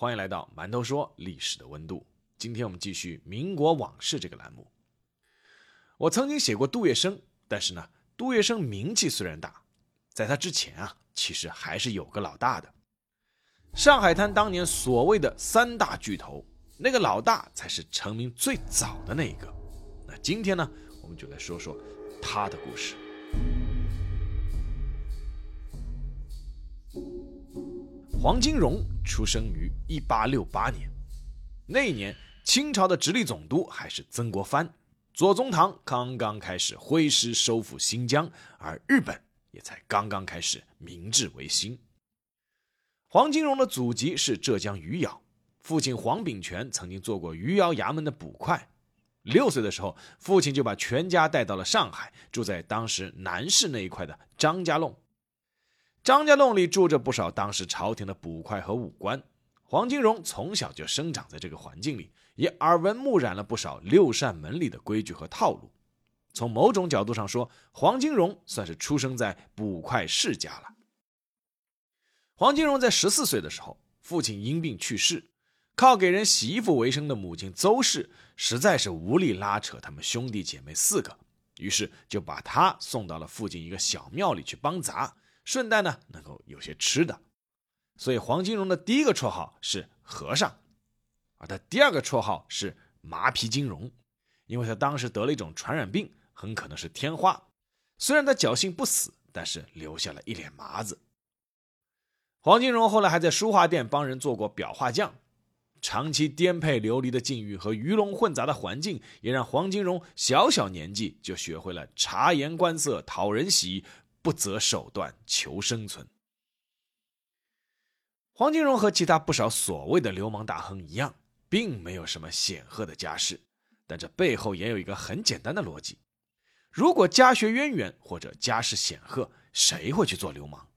欢迎来到馒头说历史的温度。今天我们继续民国往事这个栏目。我曾经写过杜月笙，但是呢，杜月笙名气虽然大，在他之前啊，其实还是有个老大的。上海滩当年所谓的三大巨头。那个老大才是成名最早的那一个。那今天呢，我们就来说说他的故事。黄金荣出生于一八六八年，那一年清朝的直隶总督还是曾国藩，左宗棠刚刚开始挥师收复新疆，而日本也才刚刚开始明治维新。黄金荣的祖籍是浙江余姚。父亲黄炳权曾经做过余姚衙门的捕快，六岁的时候，父亲就把全家带到了上海，住在当时南市那一块的张家弄。张家弄里住着不少当时朝廷的捕快和武官，黄金荣从小就生长在这个环境里，也耳闻目染了不少六扇门里的规矩和套路。从某种角度上说，黄金荣算是出生在捕快世家了。黄金荣在十四岁的时候，父亲因病去世。靠给人洗衣服为生的母亲邹氏实在是无力拉扯他们兄弟姐妹四个，于是就把他送到了附近一个小庙里去帮杂，顺带呢能够有些吃的。所以黄金荣的第一个绰号是和尚，而他第二个绰号是麻皮金荣，因为他当时得了一种传染病，很可能是天花。虽然他侥幸不死，但是留下了一脸麻子。黄金荣后来还在书画店帮人做过裱画匠。长期颠沛流离的境遇和鱼龙混杂的环境，也让黄金荣小小年纪就学会了察言观色、讨人喜，不择手段求生存。黄金荣和其他不少所谓的流氓大亨一样，并没有什么显赫的家世，但这背后也有一个很简单的逻辑：如果家学渊源或者家世显赫，谁会去做流氓？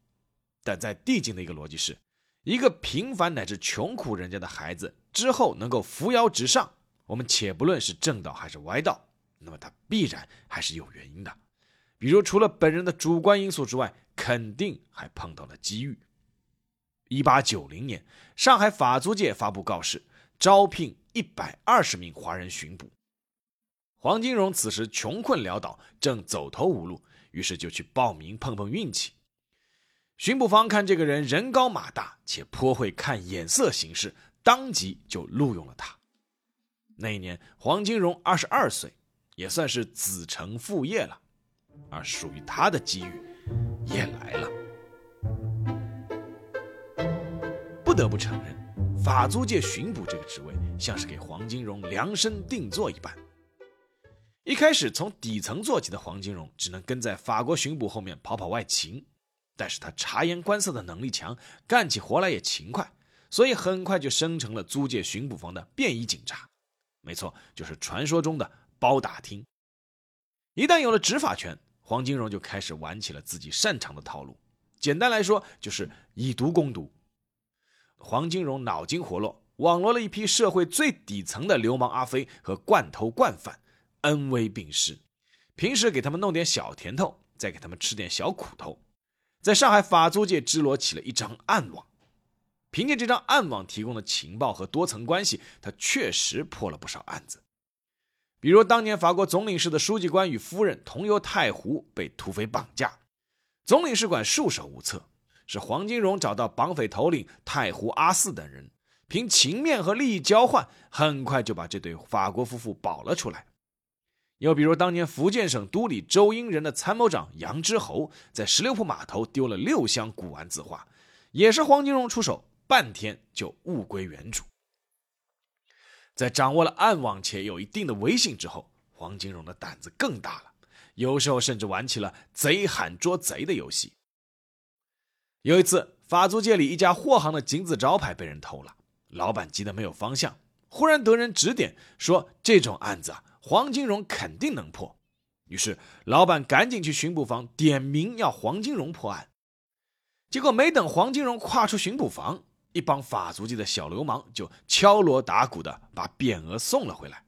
但在递进的一个逻辑是。一个平凡乃至穷苦人家的孩子之后能够扶摇直上，我们且不论是正道还是歪道，那么他必然还是有原因的。比如除了本人的主观因素之外，肯定还碰到了机遇。一八九零年，上海法租界发布告示，招聘一百二十名华人巡捕。黄金荣此时穷困潦倒，正走投无路，于是就去报名碰碰运气。巡捕方看这个人人高马大，且颇会看眼色行事，当即就录用了他。那一年，黄金荣二十二岁，也算是子承父业了。而属于他的机遇也来了。不得不承认，法租界巡捕这个职位，像是给黄金荣量身定做一般。一开始从底层做起的黄金荣，只能跟在法国巡捕后面跑跑外勤。但是他察言观色的能力强，干起活来也勤快，所以很快就升成了租界巡捕房的便衣警察。没错，就是传说中的包打听。一旦有了执法权，黄金荣就开始玩起了自己擅长的套路。简单来说，就是以毒攻毒。黄金荣脑筋活络，网罗了一批社会最底层的流氓阿飞和惯偷惯犯，恩威并施。平时给他们弄点小甜头，再给他们吃点小苦头。在上海法租界支罗起了一张暗网，凭借这张暗网提供的情报和多层关系，他确实破了不少案子。比如当年法国总领事的书记官与夫人同游太湖被土匪绑架，总领事馆束手无策，是黄金荣找到绑匪头领太湖阿四等人，凭情面和利益交换，很快就把这对法国夫妇保了出来。又比如，当年福建省都理周英人的参谋长杨之侯，在十六铺码头丢了六箱古玩字画，也是黄金荣出手，半天就物归原主。在掌握了暗网且有一定的威信之后，黄金荣的胆子更大了，有时候甚至玩起了贼喊捉贼的游戏。有一次，法租界里一家货行的金字招牌被人偷了，老板急得没有方向，忽然得人指点说这种案子啊，黄金荣肯定能破。于是老板赶紧去巡捕房点名要黄金荣破案。结果没等黄金荣跨出巡捕房，一帮法租界的小流氓就敲锣打鼓的把匾额送了回来。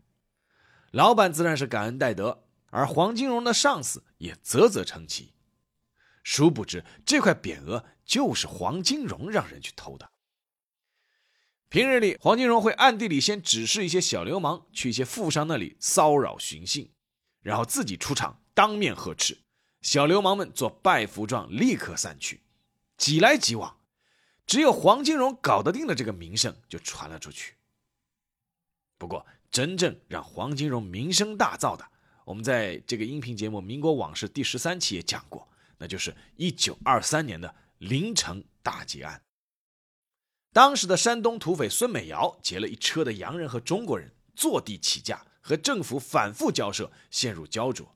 老板自然是感恩戴德，而黄金荣的上司也啧啧称奇。殊不知这块匾额就是黄金荣让人去偷的。平日里，黄金荣会暗地里先指示一些小流氓去一些富商那里骚扰寻衅，然后自己出场当面呵斥，小流氓们做拜服状，立刻散去。挤来挤往，只有黄金荣搞得定的这个名声就传了出去。不过，真正让黄金荣名声大噪的，我们在这个音频节目《民国往事》第十三期也讲过，那就是一九二三年的临城大劫案。当时的山东土匪孙美瑶劫了一车的洋人和中国人，坐地起价，和政府反复交涉，陷入焦灼。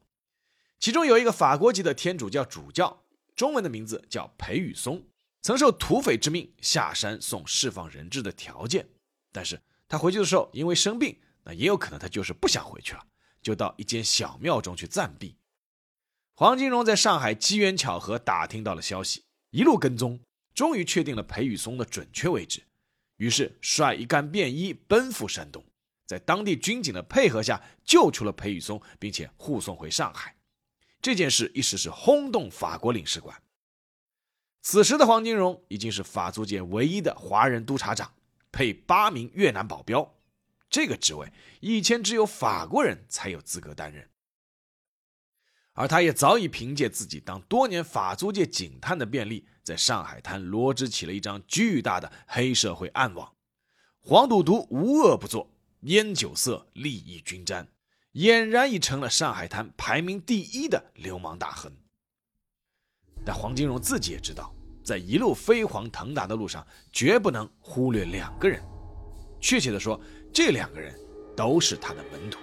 其中有一个法国籍的天主教主教，中文的名字叫裴宇松，曾受土匪之命下山送释放人质的条件。但是他回去的时候因为生病，那也有可能他就是不想回去了，就到一间小庙中去暂避。黄金荣在上海机缘巧合打听到了消息，一路跟踪。终于确定了裴宇松的准确位置，于是率一干便衣奔赴山东，在当地军警的配合下救出了裴宇松，并且护送回上海。这件事一时是轰动法国领事馆。此时的黄金荣已经是法租界唯一的华人督察长，配八名越南保镖。这个职位以前只有法国人才有资格担任，而他也早已凭借自己当多年法租界警探的便利。在上海滩罗织起了一张巨大的黑社会暗网，黄赌毒无恶不作，烟酒色利益均沾，俨然已成了上海滩排名第一的流氓大亨。但黄金荣自己也知道，在一路飞黄腾达的路上，绝不能忽略两个人，确切的说，这两个人都是他的门徒。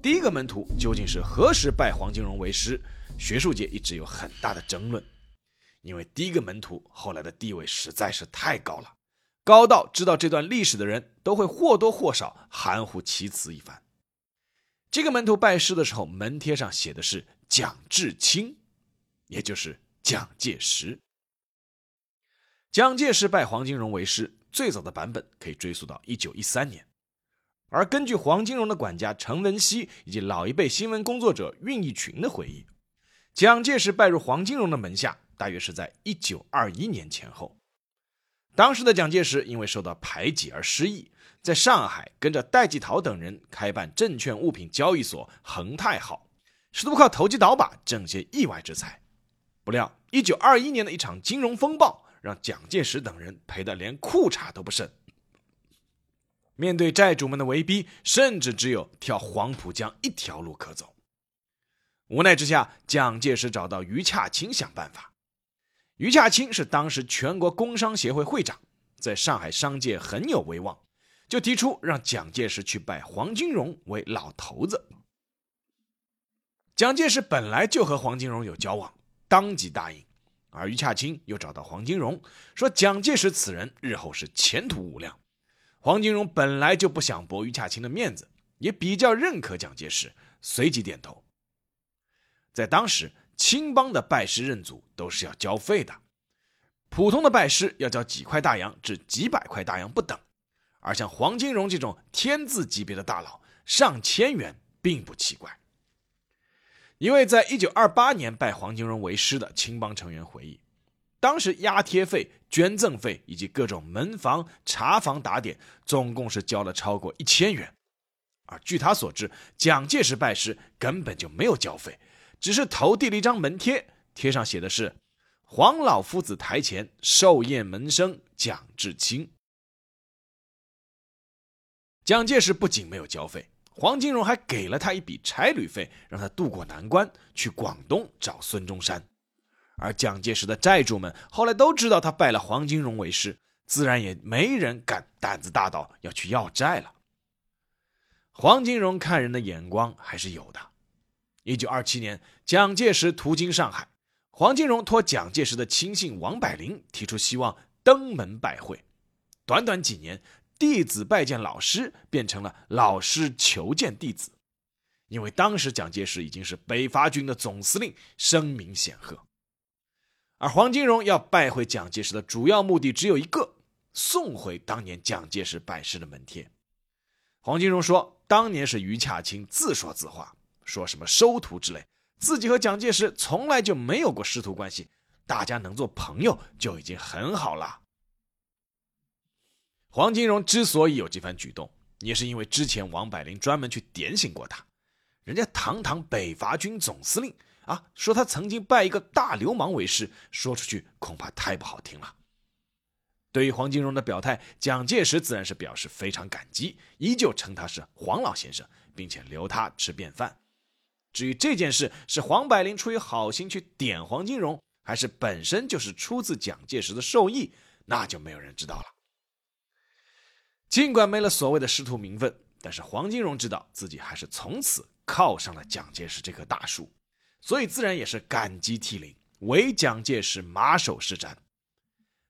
第一个门徒究竟是何时拜黄金荣为师？学术界一直有很大的争论，因为第一个门徒后来的地位实在是太高了，高到知道这段历史的人都会或多或少含糊其辞一番。这个门徒拜师的时候，门贴上写的是蒋志清，也就是蒋介石。蒋介石拜黄金荣为师，最早的版本可以追溯到一九一三年。而根据黄金荣的管家陈文熙以及老一辈新闻工作者运义群的回忆，蒋介石拜入黄金荣的门下，大约是在一九二一年前后。当时的蒋介石因为受到排挤而失意，在上海跟着戴季陶等人开办证券物品交易所恒泰号，试图靠投机倒把挣些意外之财。不料一九二一年的一场金融风暴，让蒋介石等人赔得连裤衩都不剩。面对债主们的围逼，甚至只有跳黄浦江一条路可走。无奈之下，蒋介石找到于洽清想办法。于洽清是当时全国工商协会会长，在上海商界很有威望，就提出让蒋介石去拜黄金荣为老头子。蒋介石本来就和黄金荣有交往，当即答应。而于洽清又找到黄金荣，说蒋介石此人日后是前途无量。黄金荣本来就不想驳于洽清的面子，也比较认可蒋介石，随即点头。在当时，青帮的拜师认祖都是要交费的，普通的拜师要交几块大洋至几百块大洋不等，而像黄金荣这种天字级别的大佬，上千元并不奇怪。一位在一九二八年拜黄金荣为师的青帮成员回忆。当时压贴费、捐赠费以及各种门房、茶房打点，总共是交了超过一千元。而据他所知，蒋介石拜师根本就没有交费，只是投递了一张门贴，贴上写的是“黄老夫子台前寿宴门生蒋志清”。蒋介石不仅没有交费，黄金荣还给了他一笔差旅费，让他渡过难关，去广东找孙中山。而蒋介石的债主们后来都知道他拜了黄金荣为师，自然也没人敢胆子大到要去要债了。黄金荣看人的眼光还是有的。一九二七年，蒋介石途经上海，黄金荣托蒋介石的亲信王柏林提出希望登门拜会。短短几年，弟子拜见老师变成了老师求见弟子。因为当时蒋介石已经是北伐军的总司令，声名显赫。而黄金荣要拜会蒋介石的主要目的只有一个：送回当年蒋介石拜师的门帖。黄金荣说，当年是于洽清自说自话，说什么收徒之类，自己和蒋介石从来就没有过师徒关系，大家能做朋友就已经很好了。黄金荣之所以有这番举动，也是因为之前王柏林专门去点醒过他。人家堂堂北伐军总司令啊，说他曾经拜一个大流氓为师，说出去恐怕太不好听了。对于黄金荣的表态，蒋介石自然是表示非常感激，依旧称他是黄老先生，并且留他吃便饭。至于这件事是黄百灵出于好心去点黄金荣，还是本身就是出自蒋介石的授意，那就没有人知道了。尽管没了所谓的师徒名分，但是黄金荣知道自己还是从此靠上了蒋介石这棵大树，所以自然也是感激涕零，为蒋介石马首是瞻。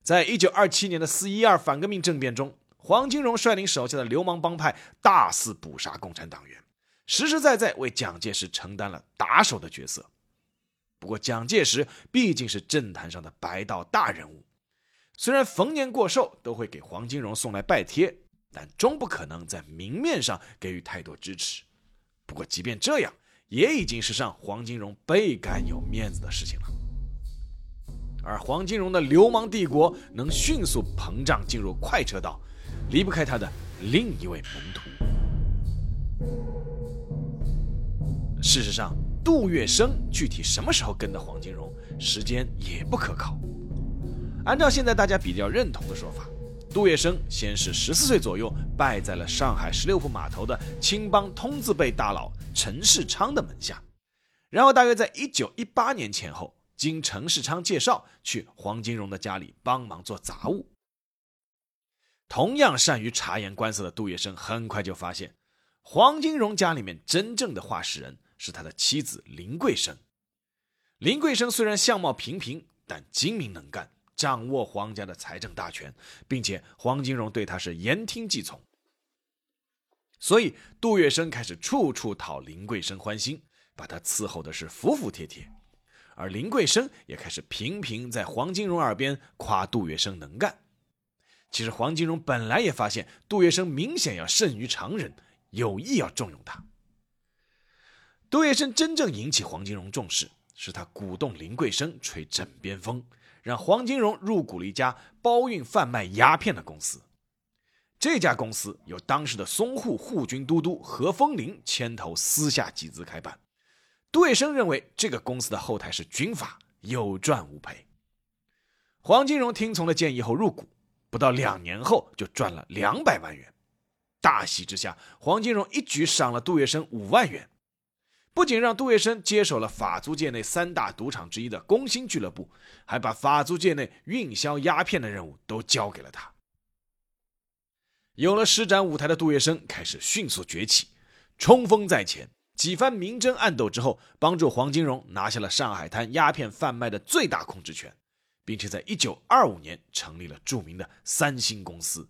在一九二七年的四一二反革命政变中，黄金荣率领手下的流氓帮派大肆捕杀共产党员，实实在在为蒋介石承担了打手的角色。不过，蒋介石毕竟是政坛上的白道大人物，虽然逢年过寿都会给黄金荣送来拜帖，但终不可能在明面上给予太多支持。不过，即便这样，也已经是让黄金荣倍感有面子的事情了。而黄金荣的流氓帝国能迅速膨胀进入快车道，离不开他的另一位门徒。事实上，杜月笙具体什么时候跟的黄金荣，时间也不可靠。按照现在大家比较认同的说法，杜月笙先是十四岁左右拜在了上海十六铺码头的青帮通字辈大佬陈世昌的门下，然后大约在一九一八年前后。经陈世昌介绍，去黄金荣的家里帮忙做杂物。同样善于察言观色的杜月笙，很快就发现，黄金荣家里面真正的话事人是他的妻子林桂生。林桂生虽然相貌平平，但精明能干，掌握皇家的财政大权，并且黄金荣对他是言听计从。所以杜月笙开始处处讨林桂生欢心，把他伺候的是服服帖帖。而林桂生也开始频频在黄金荣耳边夸杜月笙能干。其实黄金荣本来也发现杜月笙明显要胜于常人，有意要重用他。杜月笙真正引起黄金荣重视，是他鼓动林桂生吹枕边风，让黄金荣入股了一家包运贩卖鸦片的公司。这家公司由当时的淞沪护军都督何风林牵头私下集资开办。杜月笙认为这个公司的后台是军阀，有赚无赔。黄金荣听从了建议后入股，不到两年后就赚了两百万元。大喜之下，黄金荣一举赏了杜月笙五万元，不仅让杜月笙接手了法租界内三大赌场之一的工薪俱乐部，还把法租界内运销鸦片的任务都交给了他。有了施展舞台的杜月笙开始迅速崛起，冲锋在前。几番明争暗斗之后，帮助黄金荣拿下了上海滩鸦片贩卖的最大控制权，并且在1925年成立了著名的三星公司。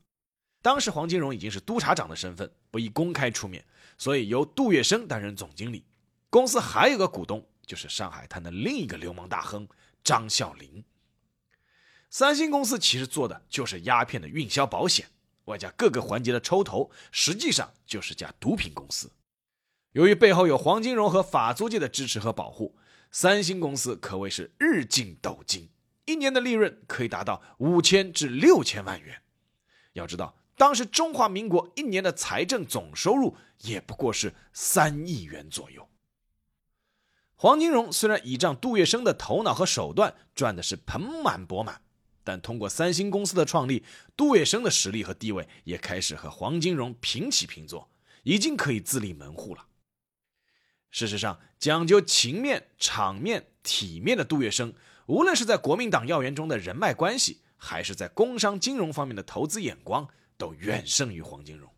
当时黄金荣已经是督察长的身份，不宜公开出面，所以由杜月笙担任总经理。公司还有个股东，就是上海滩的另一个流氓大亨张啸林。三星公司其实做的就是鸦片的运销保险，外加各个环节的抽头，实际上就是家毒品公司。由于背后有黄金荣和法租界的支持和保护，三星公司可谓是日进斗金，一年的利润可以达到五千至六千万元。要知道，当时中华民国一年的财政总收入也不过是三亿元左右。黄金荣虽然倚仗杜月笙的头脑和手段赚的是盆满钵满，但通过三星公司的创立，杜月笙的实力和地位也开始和黄金荣平起平坐，已经可以自立门户了。事实上，讲究情面、场面、体面的杜月笙，无论是在国民党要员中的人脉关系，还是在工商金融方面的投资眼光，都远胜于黄金荣。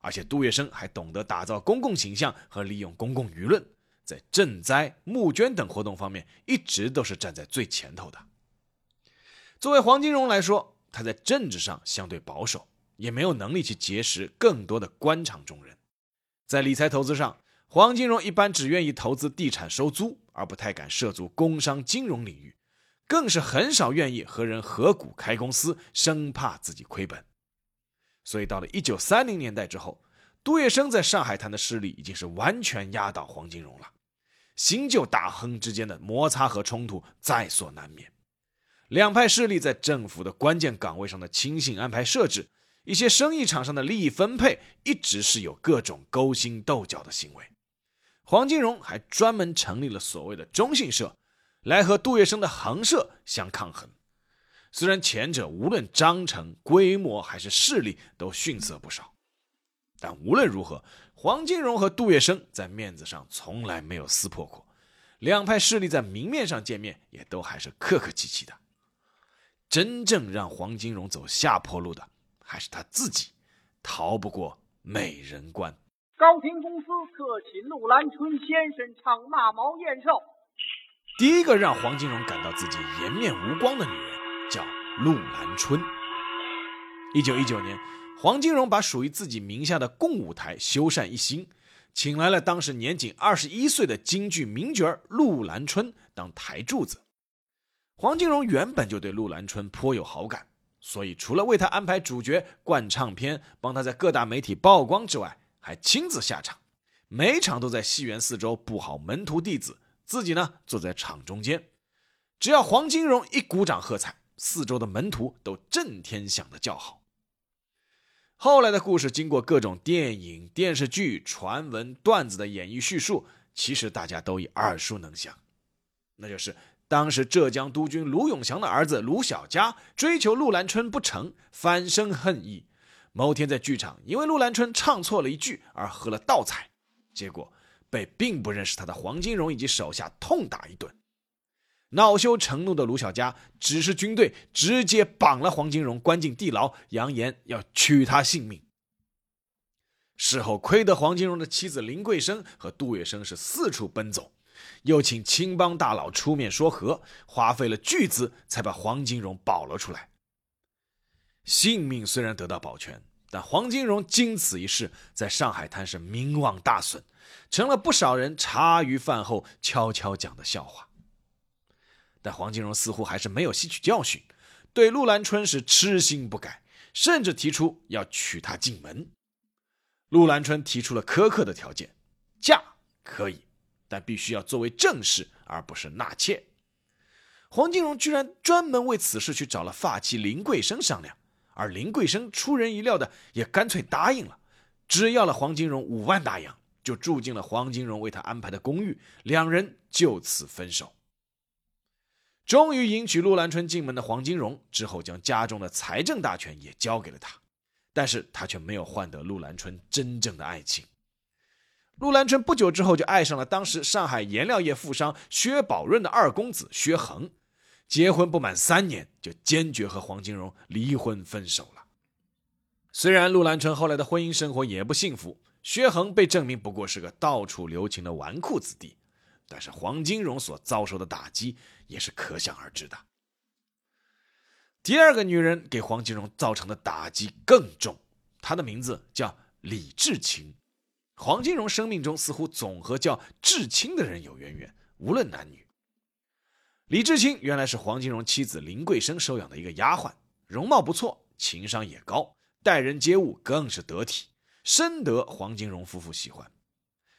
而且，杜月笙还懂得打造公共形象和利用公共舆论，在赈灾、募捐等活动方面，一直都是站在最前头的。作为黄金荣来说，他在政治上相对保守，也没有能力去结识更多的官场中人。在理财投资上，黄金荣一般只愿意投资地产收租，而不太敢涉足工商金融领域，更是很少愿意和人合股开公司，生怕自己亏本。所以到了一九三零年代之后，杜月笙在上海滩的势力已经是完全压倒黄金荣了。新旧大亨之间的摩擦和冲突在所难免，两派势力在政府的关键岗位上的亲信安排设置。一些生意场上的利益分配一直是有各种勾心斗角的行为。黄金荣还专门成立了所谓的中信社，来和杜月笙的恒社相抗衡。虽然前者无论章程、规模还是势力都逊色不少，但无论如何，黄金荣和杜月笙在面子上从来没有撕破过。两派势力在明面上见面也都还是客客气气的。真正让黄金荣走下坡路的。还是他自己逃不过美人关。高亭公司特请陆兰春先生唱骂毛燕寿。第一个让黄金荣感到自己颜面无光的女人叫陆兰春。一九一九年，黄金荣把属于自己名下的共舞台修缮一新，请来了当时年仅二十一岁的京剧名角陆兰春当台柱子。黄金荣原本就对陆兰春颇有好感。所以，除了为他安排主角、灌唱片、帮他在各大媒体曝光之外，还亲自下场，每场都在戏园四周布好门徒弟子，自己呢坐在场中间。只要黄金荣一鼓掌喝彩，四周的门徒都震天响的叫好。后来的故事经过各种电影、电视剧、传闻、段子的演绎叙述，其实大家都已耳熟能详，那就是。当时浙江督军卢永祥的儿子卢小佳追求陆兰春不成，反生恨意。某天在剧场，因为陆兰春唱错了一句而喝了倒彩，结果被并不认识他的黄金荣以及手下痛打一顿。恼羞成怒的卢小佳指示军队直接绑了黄金荣，关进地牢，扬言要取他性命。事后亏得黄金荣的妻子林桂生和杜月笙是四处奔走。又请青帮大佬出面说和，花费了巨资才把黄金荣保了出来。性命虽然得到保全，但黄金荣经此一事，在上海滩是名望大损，成了不少人茶余饭后悄悄讲的笑话。但黄金荣似乎还是没有吸取教训，对陆兰春是痴心不改，甚至提出要娶她进门。陆兰春提出了苛刻的条件：嫁可以。但必须要作为正室，而不是纳妾。黄金荣居然专门为此事去找了发妻林桂生商量，而林桂生出人意料的也干脆答应了，只要了黄金荣五万大洋，就住进了黄金荣为他安排的公寓，两人就此分手。终于迎娶陆兰春进门的黄金荣之后，将家中的财政大权也交给了他，但是他却没有换得陆兰春真正的爱情。陆兰春不久之后就爱上了当时上海颜料业富商薛宝润的二公子薛恒，结婚不满三年就坚决和黄金荣离婚分手了。虽然陆兰春后来的婚姻生活也不幸福，薛恒被证明不过是个到处留情的纨绔子弟，但是黄金荣所遭受的打击也是可想而知的。第二个女人给黄金荣造成的打击更重，她的名字叫李志清。黄金荣生命中似乎总和叫志清的人有渊源，无论男女。李志清原来是黄金荣妻子林桂生收养的一个丫鬟，容貌不错，情商也高，待人接物更是得体，深得黄金荣夫妇喜欢。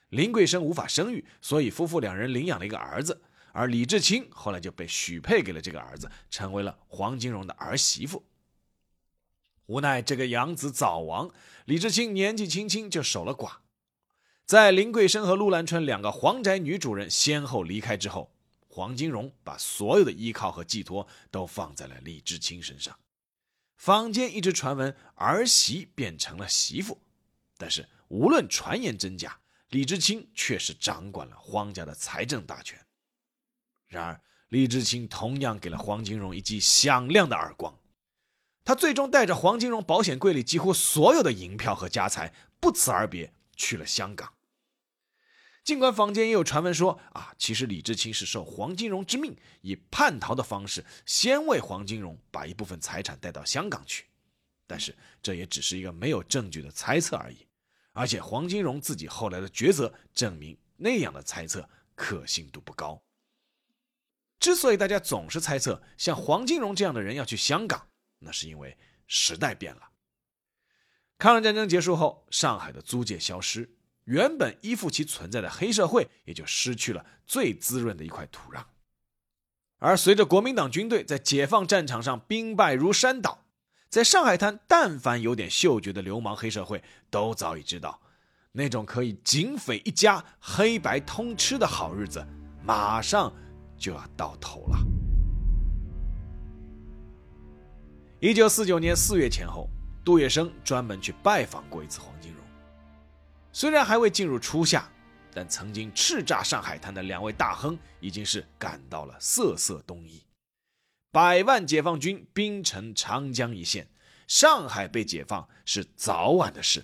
林桂生无法生育，所以夫妇两人领养了一个儿子，而李志清后来就被许配给了这个儿子，成为了黄金荣的儿媳妇。无奈这个养子早亡，李志清年纪轻轻就守了寡。在林桂生和陆兰春两个黄宅女主人先后离开之后，黄金荣把所有的依靠和寄托都放在了李志清身上。坊间一直传闻儿媳变成了媳妇，但是无论传言真假，李志清确实掌管了黄家的财政大权。然而，李志清同样给了黄金荣一记响亮的耳光，他最终带着黄金荣保险柜里几乎所有的银票和家财，不辞而别，去了香港。尽管坊间也有传闻说啊，其实李志清是受黄金荣之命，以叛逃的方式先为黄金荣把一部分财产带到香港去，但是这也只是一个没有证据的猜测而已。而且黄金荣自己后来的抉择证明，那样的猜测可信度不高。之所以大家总是猜测像黄金荣这样的人要去香港，那是因为时代变了。抗日战争结束后，上海的租界消失。原本依附其存在的黑社会也就失去了最滋润的一块土壤，而随着国民党军队在解放战场上兵败如山倒，在上海滩，但凡有点嗅觉的流氓黑社会都早已知道，那种可以警匪一家、黑白通吃的好日子马上就要到头了。一九四九年四月前后，杜月笙专门去拜访过一次黄金荣。虽然还未进入初夏，但曾经叱咤上海滩的两位大亨已经是感到了瑟瑟冬意。百万解放军兵沉长江一线，上海被解放是早晚的事。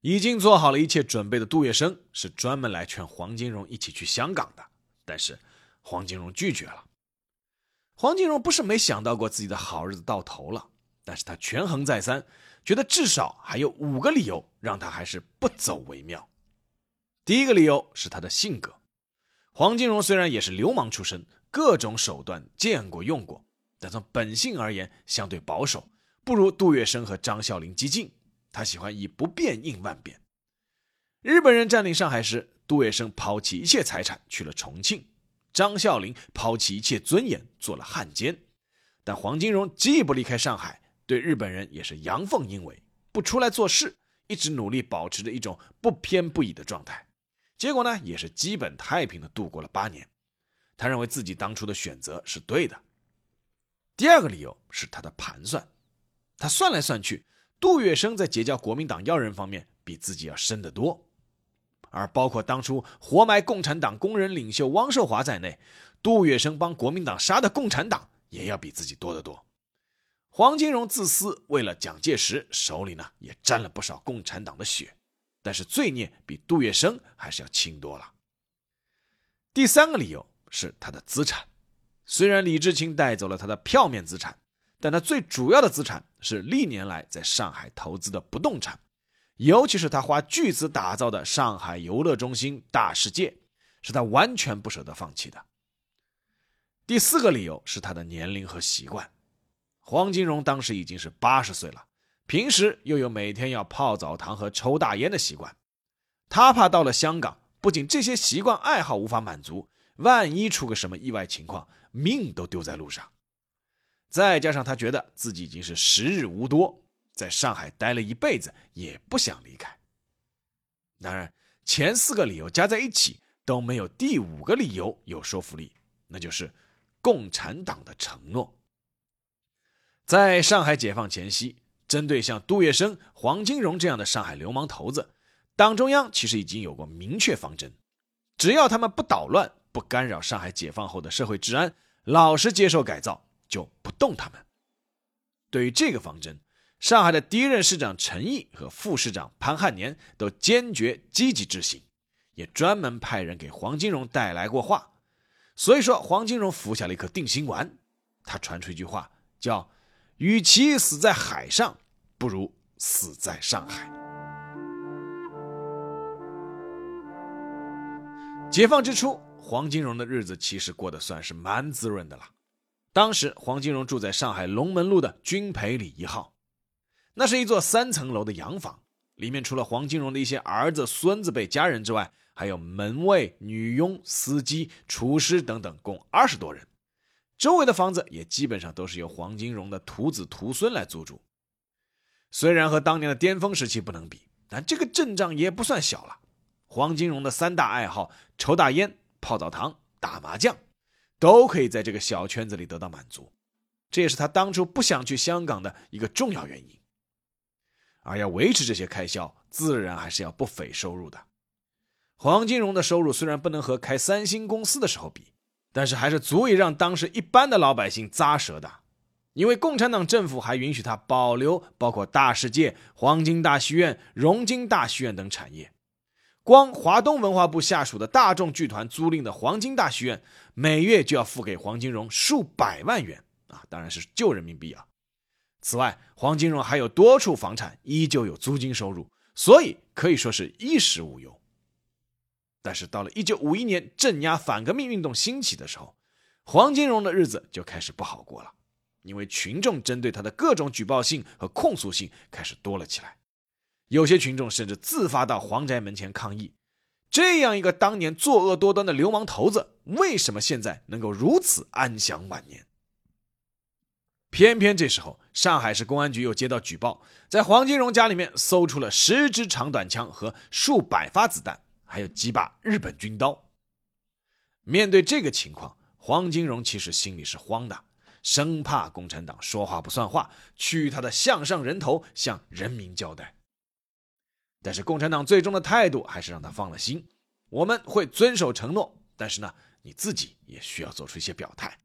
已经做好了一切准备的杜月笙是专门来劝黄金荣一起去香港的，但是黄金荣拒绝了。黄金荣不是没想到过自己的好日子到头了，但是他权衡再三。觉得至少还有五个理由让他还是不走为妙。第一个理由是他的性格。黄金荣虽然也是流氓出身，各种手段见过用过，但从本性而言相对保守，不如杜月笙和张啸林激进。他喜欢以不变应万变。日本人占领上海时，杜月笙抛弃一切财产去了重庆，张啸林抛弃一切尊严做了汉奸，但黄金荣既不离开上海。对日本人也是阳奉阴违，不出来做事，一直努力保持着一种不偏不倚的状态。结果呢，也是基本太平的度过了八年。他认为自己当初的选择是对的。第二个理由是他的盘算，他算来算去，杜月笙在结交国民党要人方面比自己要深得多，而包括当初活埋共产党工人领袖汪寿华在内，杜月笙帮国民党杀的共产党也要比自己多得多。黄金荣自私，为了蒋介石，手里呢也沾了不少共产党的血，但是罪孽比杜月笙还是要轻多了。第三个理由是他的资产，虽然李志清带走了他的票面资产，但他最主要的资产是历年来在上海投资的不动产，尤其是他花巨资打造的上海游乐中心大世界，是他完全不舍得放弃的。第四个理由是他的年龄和习惯。黄金荣当时已经是八十岁了，平时又有每天要泡澡堂和抽大烟的习惯，他怕到了香港，不仅这些习惯爱好无法满足，万一出个什么意外情况，命都丢在路上。再加上他觉得自己已经是时日无多，在上海待了一辈子，也不想离开。当然，前四个理由加在一起都没有第五个理由有说服力，那就是共产党的承诺。在上海解放前夕，针对像杜月笙、黄金荣这样的上海流氓头子，党中央其实已经有过明确方针：只要他们不捣乱、不干扰上海解放后的社会治安，老实接受改造，就不动他们。对于这个方针，上海的第一任市长陈毅和副市长潘汉年都坚决积极执行，也专门派人给黄金荣带来过话。所以说，黄金荣服下了一颗定心丸。他传出一句话，叫。与其死在海上，不如死在上海。解放之初，黄金荣的日子其实过得算是蛮滋润的了。当时，黄金荣住在上海龙门路的军培里一号，那是一座三层楼的洋房，里面除了黄金荣的一些儿子、孙子辈家人之外，还有门卫、女佣、司机、厨师等等，共二十多人。周围的房子也基本上都是由黄金荣的徒子徒孙来租住。虽然和当年的巅峰时期不能比，但这个阵仗也不算小了。黄金荣的三大爱好——抽大烟、泡澡堂、打麻将，都可以在这个小圈子里得到满足。这也是他当初不想去香港的一个重要原因。而要维持这些开销，自然还是要不菲收入的。黄金荣的收入虽然不能和开三星公司的时候比。但是还是足以让当时一般的老百姓咂舌的，因为共产党政府还允许他保留包括大世界、黄金大戏院、荣金大戏院等产业。光华东文化部下属的大众剧团租赁的黄金大戏院，每月就要付给黄金荣数百万元啊，当然是旧人民币啊。此外，黄金荣还有多处房产，依旧有租金收入，所以可以说是衣食无忧。但是到了一九五一年镇压反革命运动兴起的时候，黄金荣的日子就开始不好过了，因为群众针对他的各种举报信和控诉信开始多了起来。有些群众甚至自发到黄宅门前抗议。这样一个当年作恶多端的流氓头子，为什么现在能够如此安享晚年？偏偏这时候，上海市公安局又接到举报，在黄金荣家里面搜出了十支长短枪和数百发子弹，还有几把日本军刀。面对这个情况，黄金荣其实心里是慌的，生怕共产党说话不算话，取他的项上人头向人民交代。但是共产党最终的态度还是让他放了心，我们会遵守承诺，但是呢，你自己也需要做出一些表态。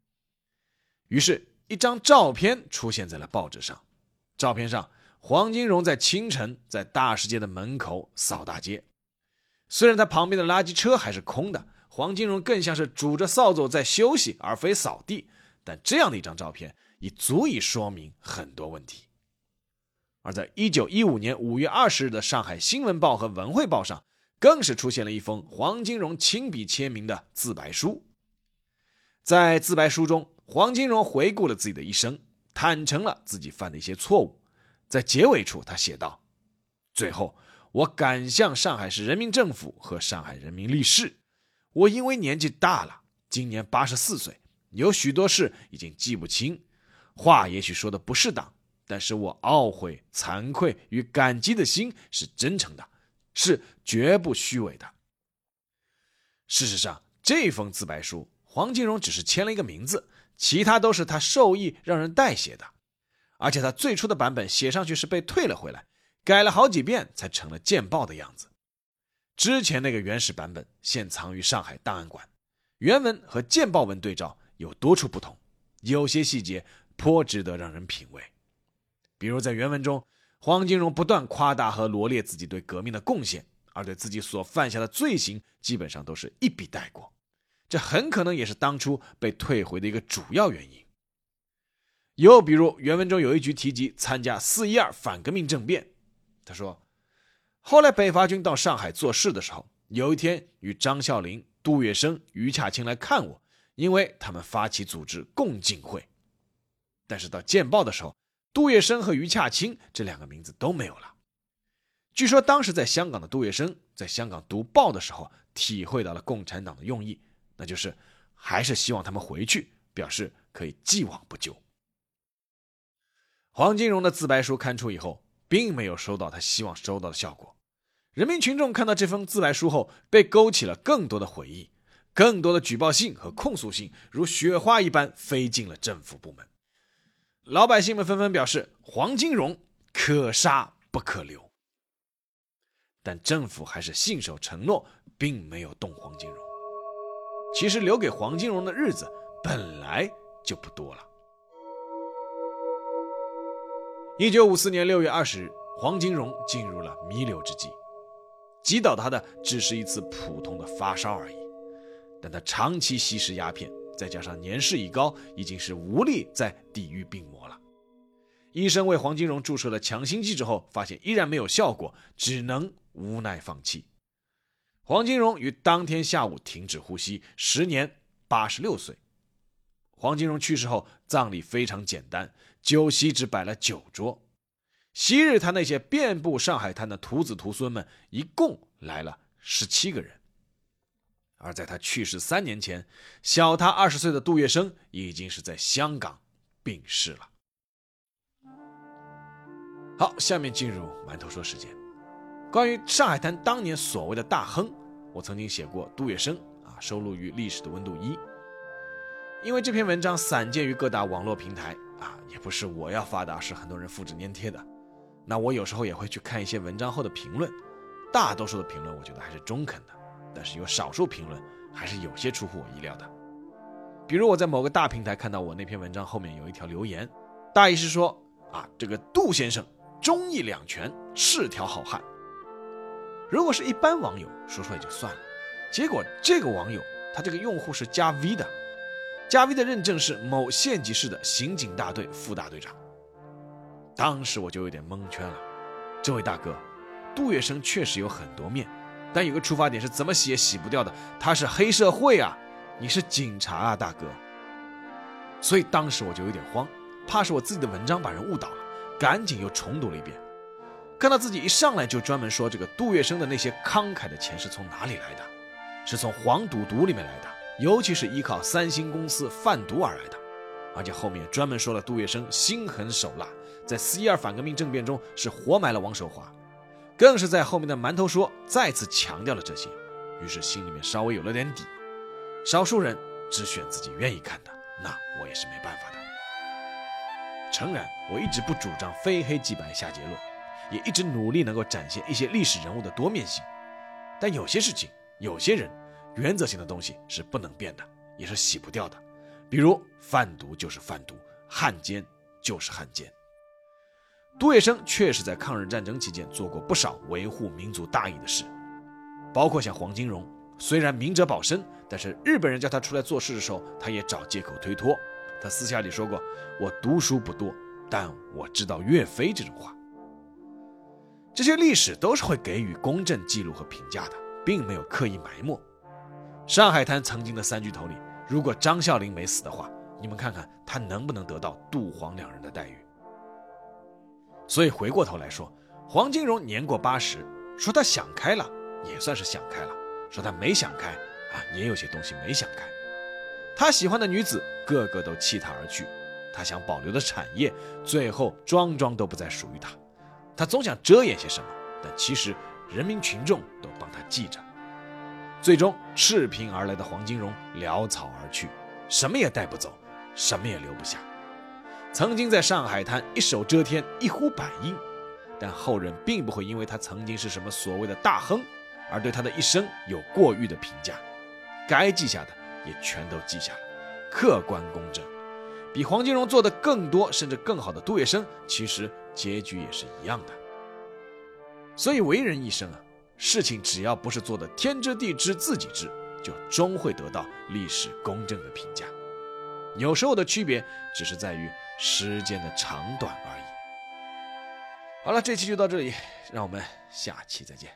于是，一张照片出现在了报纸上，照片上黄金荣在清晨在大世界的门口扫大街，虽然他旁边的垃圾车还是空的，黄金荣更像是拄着扫帚在休息，而非扫地，但这样的一张照片已足以说明很多问题。而在一九一五年五月二十日的《上海新闻报》和《文汇报》上，更是出现了一封黄金荣亲笔签名的自白书。在自白书中，黄金荣回顾了自己的一生，坦诚了自己犯的一些错误。在结尾处，他写道：“最后，我敢向上海市人民政府和上海人民立誓，我因为年纪大了，今年八十四岁，有许多事已经记不清，话也许说的不适当。”但是我懊悔、惭愧与感激的心是真诚的，是绝不虚伪的。事实上，这封自白书，黄金荣只是签了一个名字，其他都是他授意让人代写的。而且他最初的版本写上去是被退了回来，改了好几遍才成了见报的样子。之前那个原始版本现藏于上海档案馆，原文和见报文对照有多处不同，有些细节颇值得让人品味。比如在原文中，黄金荣不断夸大和罗列自己对革命的贡献，而对自己所犯下的罪行基本上都是一笔带过，这很可能也是当初被退回的一个主要原因。又比如原文中有一句提及参加四一二反革命政变，他说：“后来北伐军到上海做事的时候，有一天与张啸林、杜月笙、余洽清来看我，因为他们发起组织共进会，但是到见报的时候。”杜月笙和余洽清这两个名字都没有了。据说当时在香港的杜月笙在香港读报的时候，体会到了共产党的用意，那就是还是希望他们回去，表示可以既往不咎。黄金荣的自白书刊出以后，并没有收到他希望收到的效果。人民群众看到这封自白书后，被勾起了更多的回忆，更多的举报信和控诉信如雪花一般飞进了政府部门。老百姓们纷纷表示，黄金荣可杀不可留。但政府还是信守承诺，并没有动黄金荣。其实留给黄金荣的日子本来就不多了。一九五四年六月二十日，黄金荣进入了弥留之际，击倒他的只是一次普通的发烧而已，但他长期吸食鸦片。再加上年事已高，已经是无力再抵御病魔了。医生为黄金荣注射了强心剂之后，发现依然没有效果，只能无奈放弃。黄金荣于当天下午停止呼吸，时年八十六岁。黄金荣去世后，葬礼非常简单，酒席只摆了九桌。昔日他那些遍布上海滩的徒子徒孙们，一共来了十七个人。而在他去世三年前，小他二十岁的杜月笙已经是在香港病逝了。好，下面进入馒头说时间。关于上海滩当年所谓的大亨，我曾经写过杜月笙啊，收录于《历史的温度一》。因为这篇文章散见于各大网络平台啊，也不是我要发的，是很多人复制粘贴的。那我有时候也会去看一些文章后的评论，大多数的评论我觉得还是中肯的。但是有少数评论还是有些出乎我意料的，比如我在某个大平台看到我那篇文章后面有一条留言，大意是说啊，这个杜先生忠义两全，是条好汉。如果是一般网友说说也就算了，结果这个网友他这个用户是加 V 的，加 V 的认证是某县级市的刑警大队副大队长。当时我就有点蒙圈了，这位大哥，杜月笙确实有很多面，但有个出发点是怎么洗也洗不掉的，他是黑社会啊，你是警察啊，大哥。所以当时我就有点慌，怕是我自己的文章把人误导了，赶紧又重读了一遍。看到自己一上来就专门说这个杜月笙的那些慷慨的钱是从哪里来的，是从黄赌毒里面来的，尤其是依靠三星公司贩毒而来的，而且后面专门说了杜月笙心狠手辣，在四一二反革命政变中是活埋了王守华，更是在后面的馒头说再次强调了这些，于是心里面稍微有了点底。少数人只选自己愿意看的，那我也是没办法的。诚然，我一直不主张非黑即白下结论。也一直努力能够展现一些历史人物的多面性，但有些事情、有些人，原则性的东西是不能变的，也是洗不掉的。比如贩毒就是贩毒，汉奸就是汉奸。杜月笙确实在抗日战争期间做过不少维护民族大义的事，包括像黄金荣，虽然明哲保身，但是日本人叫他出来做事的时候，他也找借口推脱。他私下里说过：“我读书不多，但我知道岳飞这种话。”这些历史都是会给予公正记录和评价的，并没有刻意埋没。上海滩曾经的三巨头里，如果张啸林没死的话，你们看看他能不能得到杜黄两人的待遇？所以回过头来说，黄金荣年过八十，说他想开了，也算是想开了；说他没想开啊，也有些东西没想开。他喜欢的女子个个都弃他而去，他想保留的产业，最后桩桩都不再属于他。他总想遮掩些什么，但其实人民群众都帮他记着。最终，赤贫而来的黄金荣潦草而去，什么也带不走，什么也留不下。曾经在上海滩一手遮天，一呼百应，但后人并不会因为他曾经是什么所谓的大亨，而对他的一生有过誉的评价。该记下的也全都记下了，客观公正。比黄金荣做的更多甚至更好的杜月笙，其实。结局也是一样的，所以为人一生啊，事情只要不是做的天知地知自己知，就终会得到历史公正的评价。有时候的区别只是在于时间的长短而已。好了，这期就到这里，让我们下期再见。